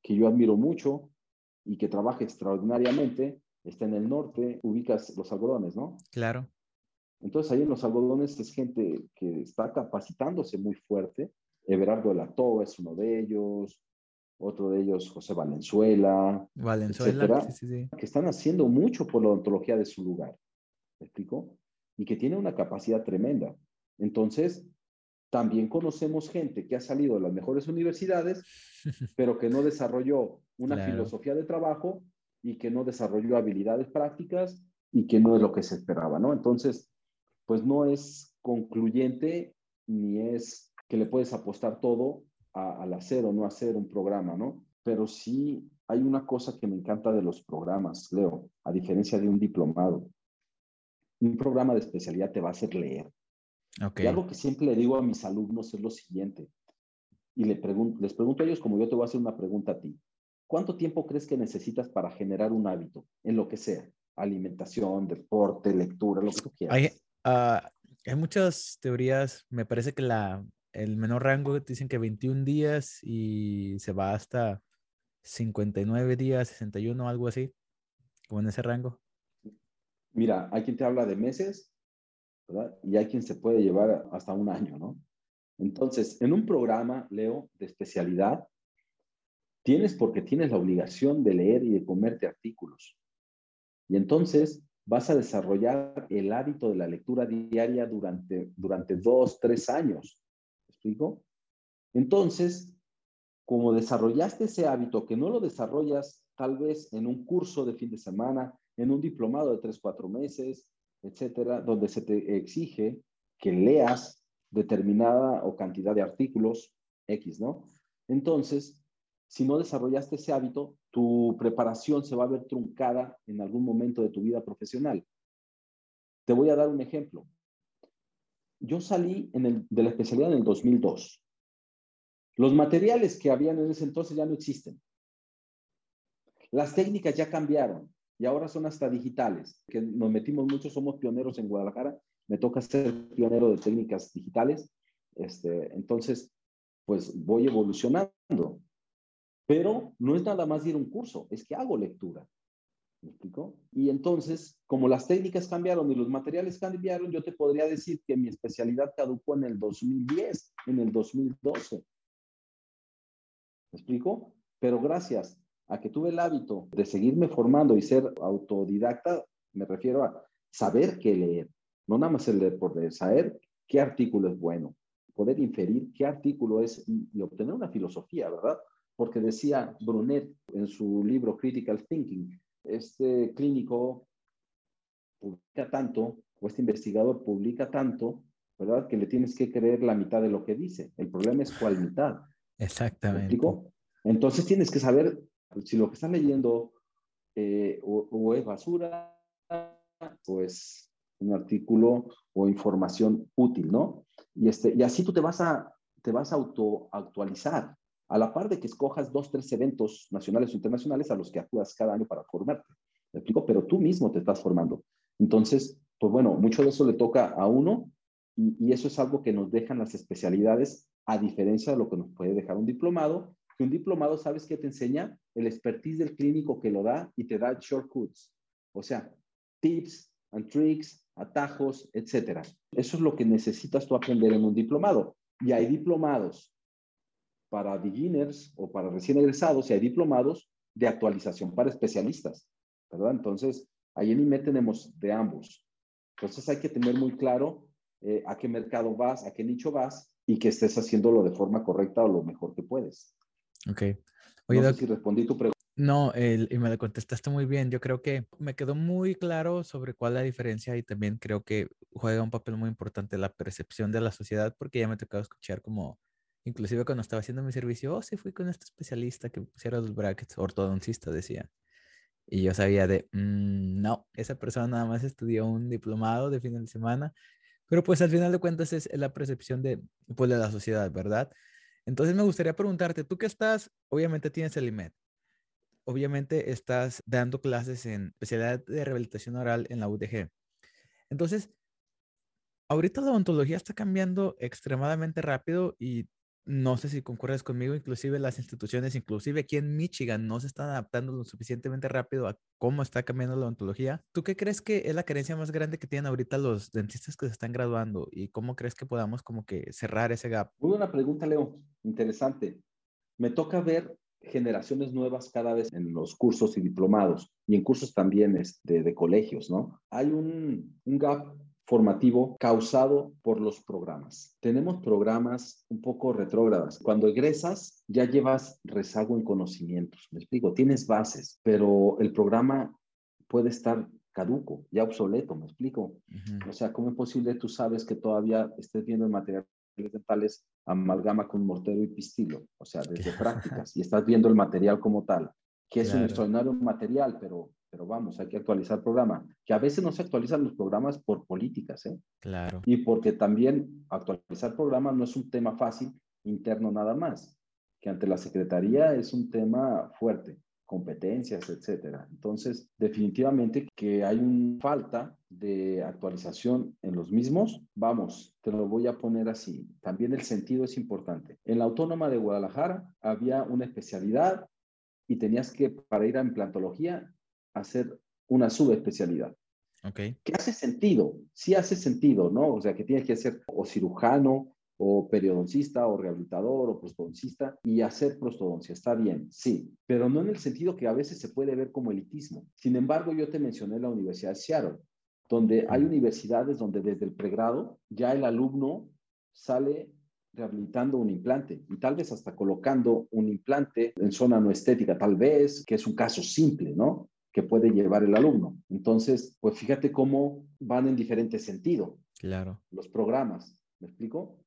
que yo admiro mucho y que trabaja extraordinariamente. Está en el norte, ubicas los algodones, ¿no? Claro. Entonces ahí en los algodones es gente que está capacitándose muy fuerte Everardo de la Toba es uno de ellos, otro de ellos José Valenzuela, Valenzuela, que están haciendo mucho por la odontología de su lugar. ¿Me explico? Y que tiene una capacidad tremenda. Entonces, también conocemos gente que ha salido de las mejores universidades, [LAUGHS] pero que no desarrolló una filosofía de trabajo y que no desarrolló habilidades prácticas y que no es lo que se esperaba, ¿no? Entonces, pues no es concluyente ni es que le puedes apostar todo al hacer o no hacer un programa, ¿no? Pero sí hay una cosa que me encanta de los programas, Leo, a diferencia de un diplomado. Un programa de especialidad te va a hacer leer. Y algo que siempre le digo a mis alumnos es lo siguiente, y le les pregunto a ellos como yo te voy a hacer una pregunta a ti. ¿Cuánto tiempo crees que necesitas para generar un hábito, en lo que sea? Alimentación, deporte, lectura, lo que tú quieras. Hay, ah, hay muchas teorías, me parece que la, el menor rango dicen que 21 días y se va hasta 59 días, 61, algo así, como en ese rango. Mira, hay quien te habla de meses, ¿verdad? Y hay quien se puede llevar hasta un año, ¿no? Entonces, en un programa, Leo, de especialidad, tienes porque tienes la obligación de leer y de comerte artículos. Y entonces vas a desarrollar el hábito de la lectura diaria durante, durante dos, tres años explico? Entonces, como desarrollaste ese hábito que no lo desarrollas tal vez en un curso de fin de semana, en un diplomado de tres, cuatro meses, etcétera, donde se te exige que leas determinada o cantidad de artículos X, ¿no? Entonces, si no desarrollaste ese hábito, tu preparación se va a ver truncada en algún momento de tu vida profesional. Te voy a dar un ejemplo yo salí en el, de la especialidad en el 2002. Los materiales que habían en ese entonces ya no existen. Las técnicas ya cambiaron y ahora son hasta digitales, que nos metimos mucho, somos pioneros en Guadalajara. Me toca ser pionero de técnicas digitales. Este, entonces, pues voy evolucionando. Pero no es nada más ir a un curso, es que hago lectura. ¿Me explico? Y entonces, como las técnicas cambiaron y los materiales cambiaron, yo te podría decir que mi especialidad caducó en el 2010, en el 2012. ¿Me explico? Pero gracias a que tuve el hábito de seguirme formando y ser autodidacta, me refiero a saber qué leer, no nada más el leer por leer, saber qué artículo es bueno, poder inferir qué artículo es y, y obtener una filosofía, ¿verdad? Porque decía Brunet en su libro Critical Thinking, este clínico publica tanto, o este investigador publica tanto, ¿verdad? Que le tienes que creer la mitad de lo que dice. El problema es cuál mitad. Exactamente. Entonces tienes que saber si lo que están leyendo eh, o, es basura o es un artículo o información útil, ¿no? Y, este, y así tú te vas a, te vas a auto actualizar a la par de que escojas dos, tres eventos nacionales o internacionales a los que acudas cada año para formarte. ¿Me explico? Pero tú mismo te estás formando. Entonces, pues bueno, mucho de eso le toca a uno y, eso es algo que nos dejan las especialidades a diferencia de lo que nos puede dejar un diplomado, que un diplomado, ¿sabes qué te enseña? El expertise del clínico que lo da y te da shortcuts, o sea, tips and tricks, atajos, etcétera. Eso es lo que necesitas tú aprender en un diplomado. Y hay diplomados para beginners o para recién egresados y hay diplomados de actualización para especialistas, ¿verdad? Entonces, ahí en IME tenemos de ambos. Entonces hay que tener muy claro eh, a qué mercado vas, a qué nicho vas y que estés haciéndolo de forma correcta o lo mejor que puedes. Ok. Oye, no sé si respondí tu pregunta. No, el, y me lo contestaste muy bien. Yo creo que me quedó muy claro sobre cuál es la diferencia y también creo que juega un papel muy importante la percepción de la sociedad porque ya me ha tocado escuchar como Inclusive cuando estaba haciendo mi servicio, oh, sí fui con este especialista que pusiera los brackets, ortodoncista decía. Y yo sabía de, mm, no, esa persona nada más estudió un diplomado de fin de semana, pero pues al final de cuentas es la percepción de, pues, de la sociedad, ¿verdad? Entonces me gustaría preguntarte, tú que estás, obviamente tienes el IMED, obviamente estás dando clases en especialidad de rehabilitación oral en la UDG. Entonces, ahorita la odontología está cambiando extremadamente rápido y no sé si concuerdas conmigo, inclusive las instituciones, inclusive aquí en Michigan, no se están adaptando lo suficientemente rápido a cómo está cambiando la odontología. ¿Tú qué crees que es la carencia más grande que tienen ahorita los dentistas que se están graduando y cómo crees que podamos como que cerrar ese gap? Muy buena pregunta, Leo. Interesante. Me toca ver generaciones nuevas cada vez en los cursos y diplomados y en cursos también este, de colegios, ¿no? Hay un, un gap formativo causado por los programas. Tenemos programas un poco retrógradas. Cuando egresas, ya llevas rezago en conocimientos. Me explico, tienes bases, pero el programa puede estar caduco, ya obsoleto, me explico. O sea, ¿cómo es posible tú sabes que todavía estés viendo el material dentales amalgama con mortero y pistilo? O sea, [LAUGHS] desde prácticas, y estás viendo el material como tal, que es un extraordinario material, pero pero vamos, hay que actualizar el programa, que a veces no se actualizan los programas por políticas, ¿eh? Claro. Y porque también actualizar programas no es un tema fácil interno nada más, que ante la Secretaría es un tema fuerte, competencias, etcétera. Entonces, definitivamente que hay una falta de actualización en los mismos. Vamos, te lo voy a poner así. También el sentido es importante. En la Autónoma de Guadalajara había una especialidad y tenías que, para ir a implantología, hacer una subespecialidad. Okay. Que hace sentido, sí hace sentido, ¿no? O sea, que tienes que ser o cirujano, o periodoncista, o rehabilitador, o prostodoncista, y hacer prostodoncia. Está bien, sí, pero no en el sentido que a veces se puede ver como elitismo. Sin embargo, yo te mencioné la Universidad de Seattle, donde hay universidades donde desde el pregrado ya el alumno sale rehabilitando un implante y tal vez hasta colocando un implante en zona no estética, tal vez, que es un caso simple, ¿no? Que puede llevar el alumno. Entonces, pues fíjate cómo van en diferente sentido. Claro. Los programas, ¿me explico?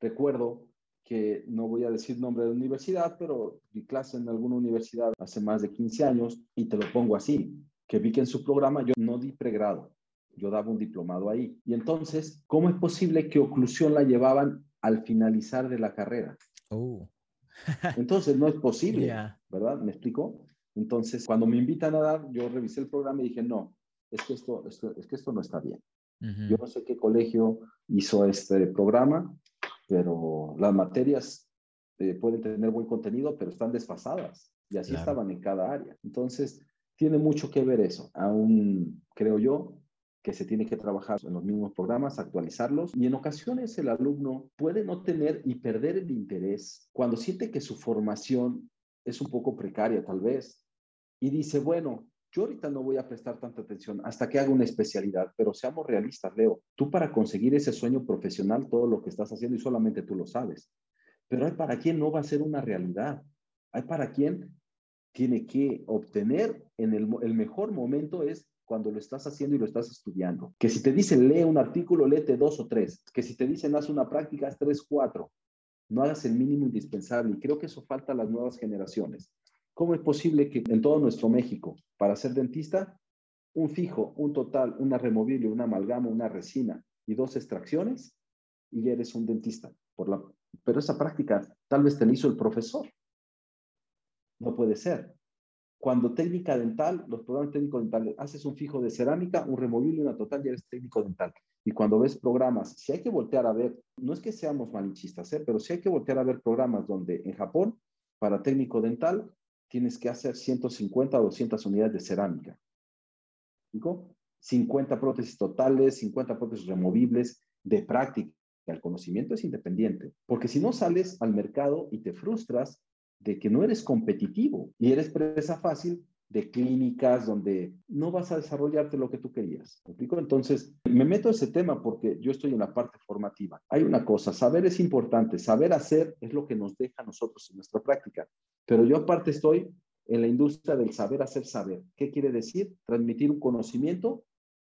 Recuerdo que no voy a decir nombre de universidad, pero di clase en alguna universidad hace más de 15 años y te lo pongo así, que vi que en su programa yo no di pregrado, yo daba un diplomado ahí. Y entonces, ¿cómo es posible que oclusión la llevaban al finalizar de la carrera? Oh. [LAUGHS] entonces, no es posible, ¿verdad? ¿Me explico? Entonces, cuando me invitan a dar, yo revisé el programa y dije, no, es que esto, es que esto no está bien. Yo no sé qué colegio hizo este programa, pero las materias eh, pueden tener buen contenido, pero están desfasadas y así estaban en cada área. Entonces, tiene mucho que ver eso. Aún creo yo que se tiene que trabajar en los mismos programas, actualizarlos y en ocasiones el alumno puede no tener y perder el interés cuando siente que su formación es un poco precaria tal vez y dice, bueno, yo ahorita no voy a prestar tanta atención hasta que haga una especialidad, pero seamos realistas, Leo, tú para conseguir ese sueño profesional, todo lo que estás haciendo y solamente tú lo sabes, pero hay para quien no va a ser una realidad, hay para quien tiene que obtener en el, el mejor momento es cuando lo estás haciendo y lo estás estudiando. Que si te dicen lee un artículo, léete dos o tres. Que si te dicen haz una práctica, haz tres, cuatro. No hagas el mínimo indispensable. Y creo que eso falta a las nuevas generaciones. ¿Cómo es posible que en todo nuestro México, para ser dentista, un fijo, un total, una removible, una amalgama, una resina y dos extracciones, y ya eres un dentista? Por. Pero esa práctica tal vez te la hizo el profesor. No puede ser. Cuando técnica dental, los programas técnicos dentales, haces un fijo de cerámica, un removible una total, ya eres técnico dental. Y cuando ves programas, si hay que voltear a ver, no es que seamos malinchistas, ¿eh? pero si hay que voltear a ver programas donde en Japón, para técnico dental, tienes que hacer 150 o 200 unidades de cerámica. ¿Digo? 50 prótesis totales, 50 prótesis removibles de práctica. El conocimiento es independiente, porque si no sales al mercado y te frustras de que no eres competitivo y eres presa fácil de clínicas donde no vas a desarrollarte lo que tú querías. ¿Me explico? Entonces, me meto a ese tema porque yo estoy en la parte formativa. Hay una cosa, saber es importante, saber hacer es lo que nos deja a nosotros en nuestra práctica, pero yo aparte estoy en la industria del saber hacer saber. ¿Qué quiere decir? Transmitir un conocimiento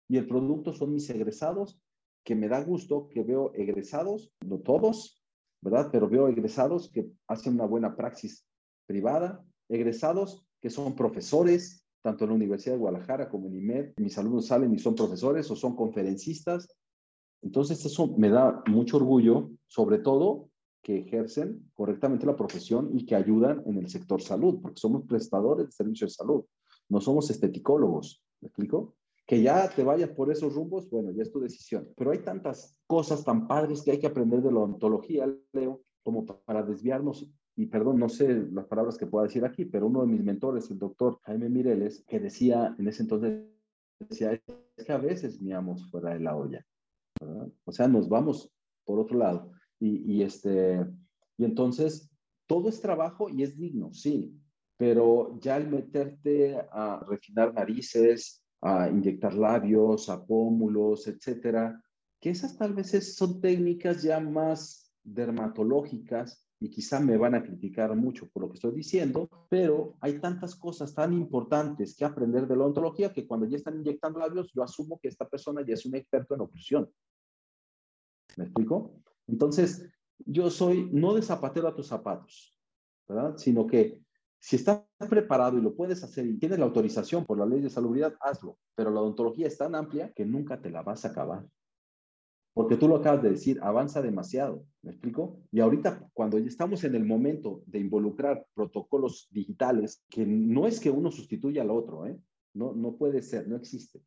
y el producto son mis egresados, que me da gusto que veo egresados, no todos, ¿verdad? Pero veo egresados que hacen una buena praxis privada, egresados que son profesores, tanto en la Universidad de Guadalajara como en IMED. Mis alumnos salen y son profesores o son conferencistas. Entonces, eso me da mucho orgullo, sobre todo que ejercen correctamente la profesión y que ayudan en el sector salud, porque somos prestadores de servicios de salud, no somos esteticólogos. ¿Me explico? Que ya te vayas por esos rumbos, bueno, ya es tu decisión. Pero hay tantas cosas tan padres que hay que aprender de la ontología, Leo, como para desviarnos, y perdón, no sé las palabras que pueda decir aquí, pero uno de mis mentores, el doctor Jaime Mireles, que decía en ese entonces, decía, es que a veces miamos fuera de la olla, o sea, nos vamos por otro lado. Y, y, este, y entonces, todo es trabajo y es digno, sí, pero ya el meterte a refinar narices, a inyectar labios, a pómulos, etcétera, que esas tal vez son técnicas ya más dermatológicas y quizá me van a criticar mucho por lo que estoy diciendo, pero hay tantas cosas tan importantes que aprender de la ontología que cuando ya están inyectando labios, yo asumo que esta persona ya es un experto en oclusión. ¿Me explico? Entonces, yo soy no de zapatero a tus zapatos, ¿verdad? Sino que si estás preparado y lo puedes hacer y tienes la autorización por la ley de salubridad, hazlo. Pero la odontología es tan amplia que nunca te la vas a acabar. Porque tú lo acabas de decir, avanza demasiado, ¿me explico? Y ahorita cuando ya estamos en el momento de involucrar protocolos digitales, que no es que uno sustituya al otro, ¿eh? No, no puede ser, no existe.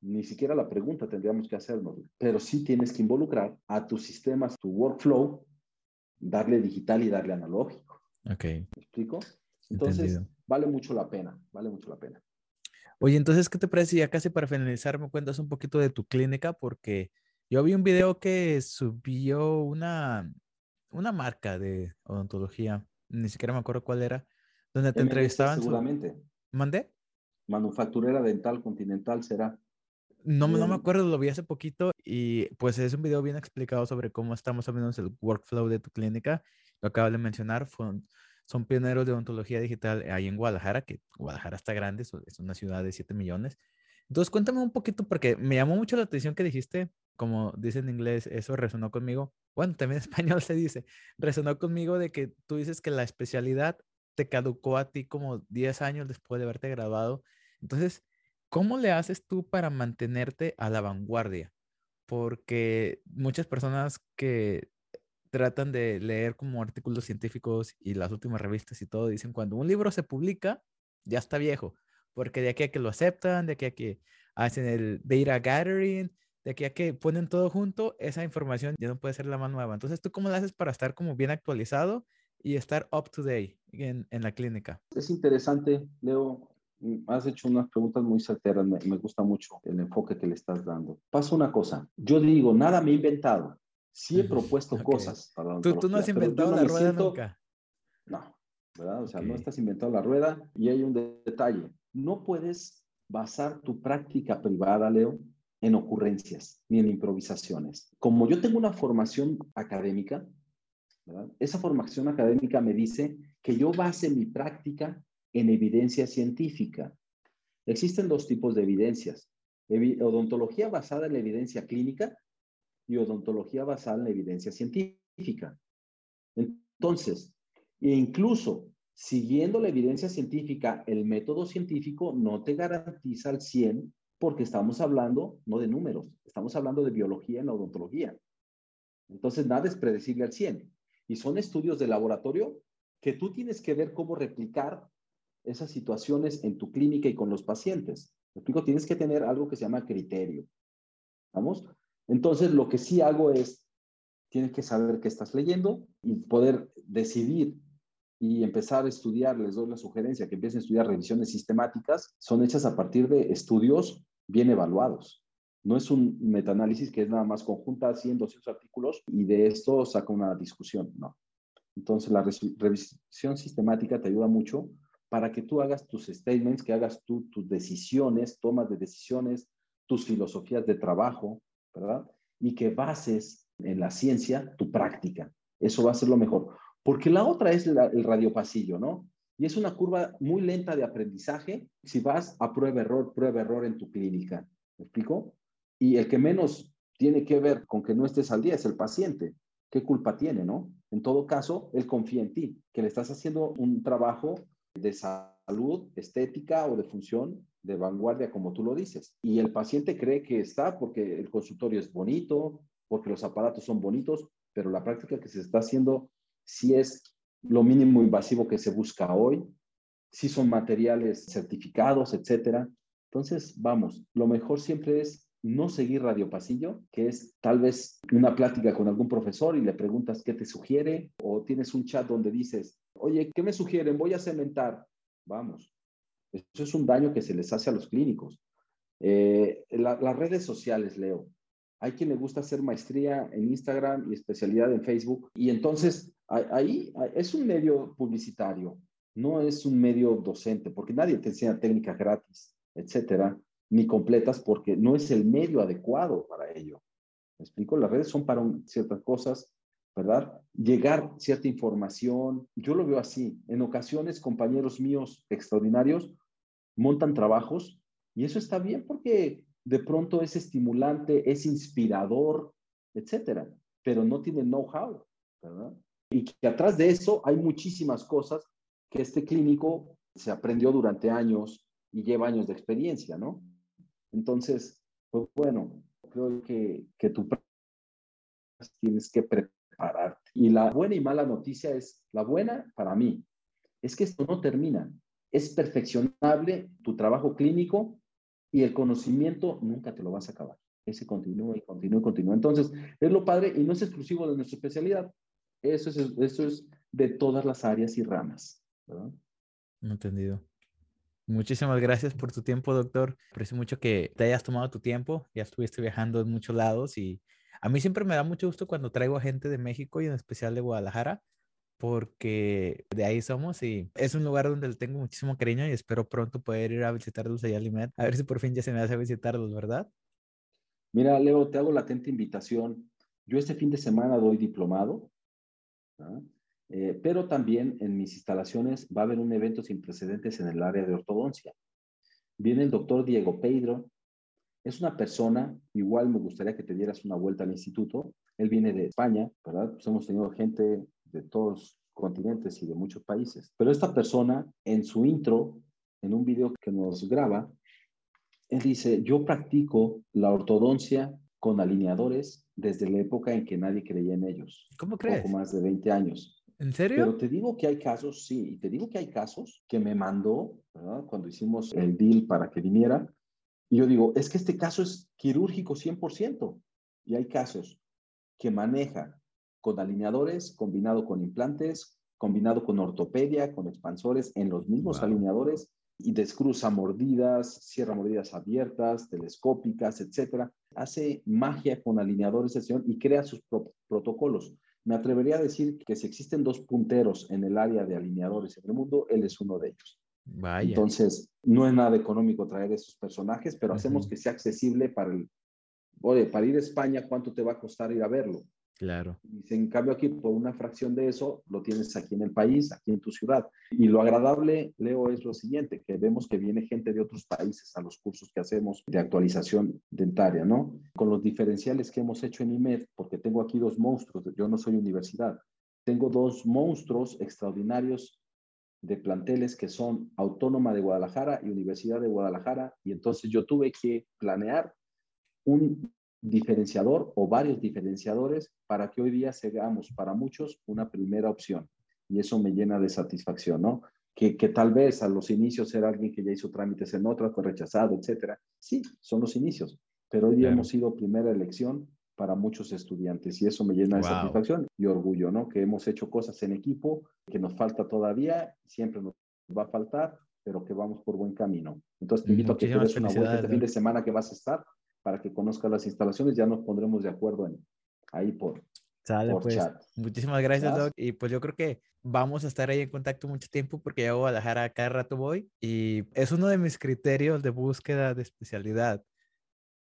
Ni siquiera la pregunta tendríamos que hacernos, pero sí tienes que involucrar a tus sistemas, tu workflow, darle digital y darle analógico. Ok. ¿Me explico? Entonces, vale mucho la pena, vale mucho la pena. Oye, entonces, ¿qué te parece? Ya casi para finalizar, me cuentas un poquito de tu clínica, porque yo vi un video que subió una, una marca de odontología, ni siquiera me acuerdo cuál era, donde te entrevistaban. Seguramente. ¿Mandé? Manufacturera Dental Continental será. No, no me acuerdo, lo vi hace poquito y pues es un video bien explicado sobre cómo estamos hablando el workflow de tu clínica. Lo acabo de mencionar, fue, son pioneros de odontología digital ahí en Guadalajara, que Guadalajara está grande, es una ciudad de 7 millones. Entonces cuéntame un poquito porque me llamó mucho la atención que dijiste como dice en inglés, eso resonó conmigo. Bueno, también en [LAUGHS] español se dice, resonó conmigo de que tú dices que la especialidad te caducó a ti como 10 años después de haberte graduado. Entonces, ¿cómo le haces tú para mantenerte a la vanguardia? Porque muchas personas que tratan de leer como artículos científicos y las últimas revistas y todo, dicen cuando un libro se publica, ya está viejo, porque de aquí a que lo aceptan, de aquí a que hacen el data gathering, de aquí a que ponen todo junto, esa información ya no puede ser la más nueva. Entonces, ¿tú cómo lo haces para estar como bien actualizado y estar up to date en, en la clínica? Es interesante, Leo. Mm, has hecho unas preguntas muy certeras, me, me, gusta mucho el enfoque que le estás dando. Pasa una cosa, yo digo, nada me he inventado, sí he propuesto cosas para la ¿Tú, tú no has inventado no la rueda nunca. No, ¿verdad? O sea, no estás inventando la rueda y hay un detalle. No puedes basar tu práctica privada, Leo, en ocurrencias ni en improvisaciones. Como yo tengo una formación académica, esa formación académica me dice que yo base mi práctica en evidencia científica. Existen dos tipos de evidencias. odontología basada en la evidencia clínica y odontología basada en la evidencia científica. Entonces, incluso siguiendo la evidencia científica, el método científico no te garantiza al 100 porque estamos hablando no de números, estamos hablando de biología en la odontología. Entonces, nada es predecible al 100. Y son estudios de laboratorio que tú tienes que ver cómo replicar esas situaciones en tu clínica y con los pacientes. ¿Me explico? Tienes que tener algo que se llama criterio. ¿Vamos? Entonces, lo que sí hago es, tienes que saber qué estás leyendo y poder decidir y empezar a estudiar, les doy la sugerencia que empiecen a estudiar revisiones sistemáticas, son hechas a partir de estudios bien evaluados. No es un metaanálisis que es nada más conjunta 100, 200 artículos y de esto saca una discusión, no. Entonces, la revisión sistemática te ayuda mucho para que tú hagas tus statements, que hagas tus decisiones, tomas de decisiones, tus filosofías de trabajo, ¿verdad? Y que bases en la ciencia tu práctica. Eso va a ser lo mejor. Porque la otra es el radiopasillo, ¿no? Y es una curva muy lenta de aprendizaje si vas a prueba-error, prueba-error en tu clínica. ¿Me explico? Y el que menos tiene que ver con que no estés al día es el paciente. ¿Qué culpa tiene, no? En todo caso, él confía en ti, que le estás haciendo un trabajo de salud, estética o de función de vanguardia, como tú lo dices. Y el paciente cree que está porque el consultorio es bonito, porque los aparatos son bonitos, pero la práctica que se está haciendo si es lo mínimo invasivo que se busca hoy, si son materiales certificados, etcétera. Entonces, vamos, lo mejor siempre es no seguir Radio Pasillo, que es tal vez una plática con algún profesor y le preguntas qué te sugiere, o tienes un chat donde dices, oye, ¿qué me sugieren? Voy a cementar. Vamos. Eso es un daño que se les hace a los clínicos. Eh, las redes sociales, Leo. Hay quien le gusta hacer maestría en Instagram y especialidad en Facebook. Y entonces ahí es un medio publicitario, no es un medio docente, porque nadie te enseña técnicas gratis, etcétera ni completas porque no es el medio adecuado para ello. ¿Me explico? Las redes son para ciertas cosas, ¿verdad? Llegar cierta información, yo lo veo así. En ocasiones, compañeros míos extraordinarios montan trabajos y eso está bien porque de pronto es estimulante, es inspirador, etcétera, pero no tiene know-how, ¿verdad? Y que atrás de eso hay muchísimas cosas que este clínico se aprendió durante años y lleva años de experiencia, ¿no? Entonces, pues bueno, creo que, que tú tienes que prepararte. Y la buena y mala noticia es, la buena para mí, es que esto no termina. Es perfeccionable tu trabajo clínico y el conocimiento nunca te lo vas a acabar. Ese continúa y continúa y continúa. Entonces, es lo padre y no es exclusivo de nuestra especialidad. Eso es, eso es de todas las áreas y ramas. ¿verdad? Entendido. Muchísimas gracias por tu tiempo, doctor. Aprecio mucho que te hayas tomado tu tiempo. Ya estuviste viajando en muchos lados y a mí siempre me da mucho gusto cuando traigo a gente de México y en especial de Guadalajara, porque de ahí somos y es un lugar donde le tengo muchísimo cariño y espero pronto poder ir a visitarlos allá a Limet. A ver si por fin ya se me hace visitarlos, ¿verdad? Mira, Leo, te hago latente invitación. Yo este fin de semana doy diplomado. Eh, pero también en mis instalaciones va a haber un evento sin precedentes en el área de ortodoncia. Viene el doctor Diego Pedro. Es una persona, igual me gustaría que te dieras una vuelta al instituto. Él viene de España, ¿verdad? Pues hemos tenido gente de todos continentes y de muchos países. Pero esta persona, en su intro, en un video que nos graba, él dice, yo practico la ortodoncia con alineadores desde la época en que nadie creía en ellos. ¿Cómo crees? Poco más de 20 años. ¿En serio? Pero te digo que hay casos, sí, y te digo que hay casos que me mandó, ¿verdad? Cuando hicimos el deal para que viniera, y yo digo, es que este caso es quirúrgico 100%, y hay casos que maneja con alineadores, combinado con implantes, combinado con ortopedia, con expansores en los mismos alineadores, y descruza mordidas, cierra mordidas abiertas, telescópicas, etcétera. Hace magia con alineadores de sesión y crea sus protocolos. Me atrevería a decir que si existen dos punteros en el área de alineadores en el mundo, él es uno de ellos. Vaya. Entonces, no es nada económico traer esos personajes, pero hacemos que sea accesible para el... Oye, para ir a España, ¿cuánto te va a costar ir a verlo? Claro. Y en cambio aquí, por una fracción de eso, lo tienes aquí en el país, aquí en tu ciudad. Y lo agradable, Leo, es lo siguiente, que vemos que viene gente de otros países a los cursos que hacemos de actualización dentaria, ¿no? Con los diferenciales que hemos hecho en IMED, porque tengo aquí dos monstruos, yo no soy universidad, tengo dos monstruos extraordinarios de planteles que son Autónoma de Guadalajara y Universidad de Guadalajara, y entonces yo tuve que planear un diferenciador o varios diferenciadores para que hoy día seamos para muchos una primera opción. Y eso me llena de satisfacción, ¿no? Que, que tal vez a los inicios era alguien que ya hizo trámites en otra, fue rechazado, etcétera. Sí, son los inicios, pero hoy día hemos sido primera elección para muchos estudiantes y eso me llena de satisfacción y orgullo, ¿no? Que hemos hecho cosas en equipo, que nos falta todavía, siempre nos va a faltar, pero que vamos por buen camino. Entonces te invito a que te des una vuelta este fin de semana que vas a estar para que conozca las instalaciones. Ya nos pondremos de acuerdo en, ahí por, pues. chat. Muchísimas gracias, Doc. Y pues yo creo que vamos a estar ahí en contacto mucho tiempo porque yo a Guadalajara cada rato voy y es uno de mis criterios de búsqueda de especialidad.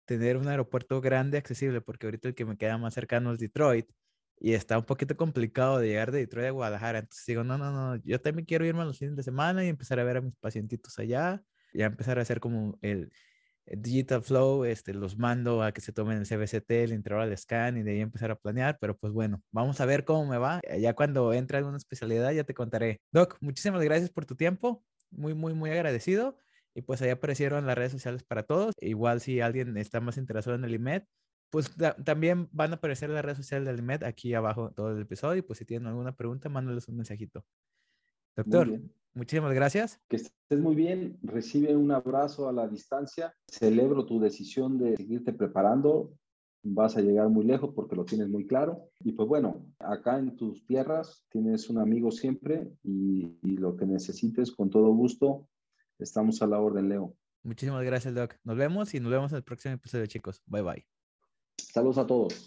Tener un aeropuerto grande, accesible, porque ahorita el que me queda más cercano es Detroit y está un poquito complicado de llegar de Detroit a Guadalajara. Entonces digo, no, no, no, yo también quiero irme a los fines de semana y empezar a ver a mis pacientitos allá, y a empezar a hacer como el, Digital Flow, este, los mando a que se tomen el CBCT, el intervalo scan y de ahí empezar a planear, pero pues bueno, vamos a ver cómo me va. Eh, ya cuando entre alguna especialidad ya te contaré. Doc, muchísimas gracias por tu tiempo, muy, muy, muy agradecido. Y pues ahí aparecieron las redes sociales para todos. Igual si alguien está más interesado en el IMED, pues también van a aparecer las redes sociales del IMED aquí abajo todo el episodio. Y pues si tienen alguna pregunta, mándales un mensajito. Doctor, muchísimas gracias. Que estés muy bien, recibe un abrazo a la distancia, celebro tu decisión de seguirte preparando, vas a llegar muy lejos porque lo tienes muy claro. Y pues bueno, acá en tus tierras tienes un amigo siempre y, y lo que necesites con todo gusto, estamos a la orden, Leo. Muchísimas gracias, Doc. Nos vemos y nos vemos en el próximo episodio, chicos. Bye bye. Saludos a todos.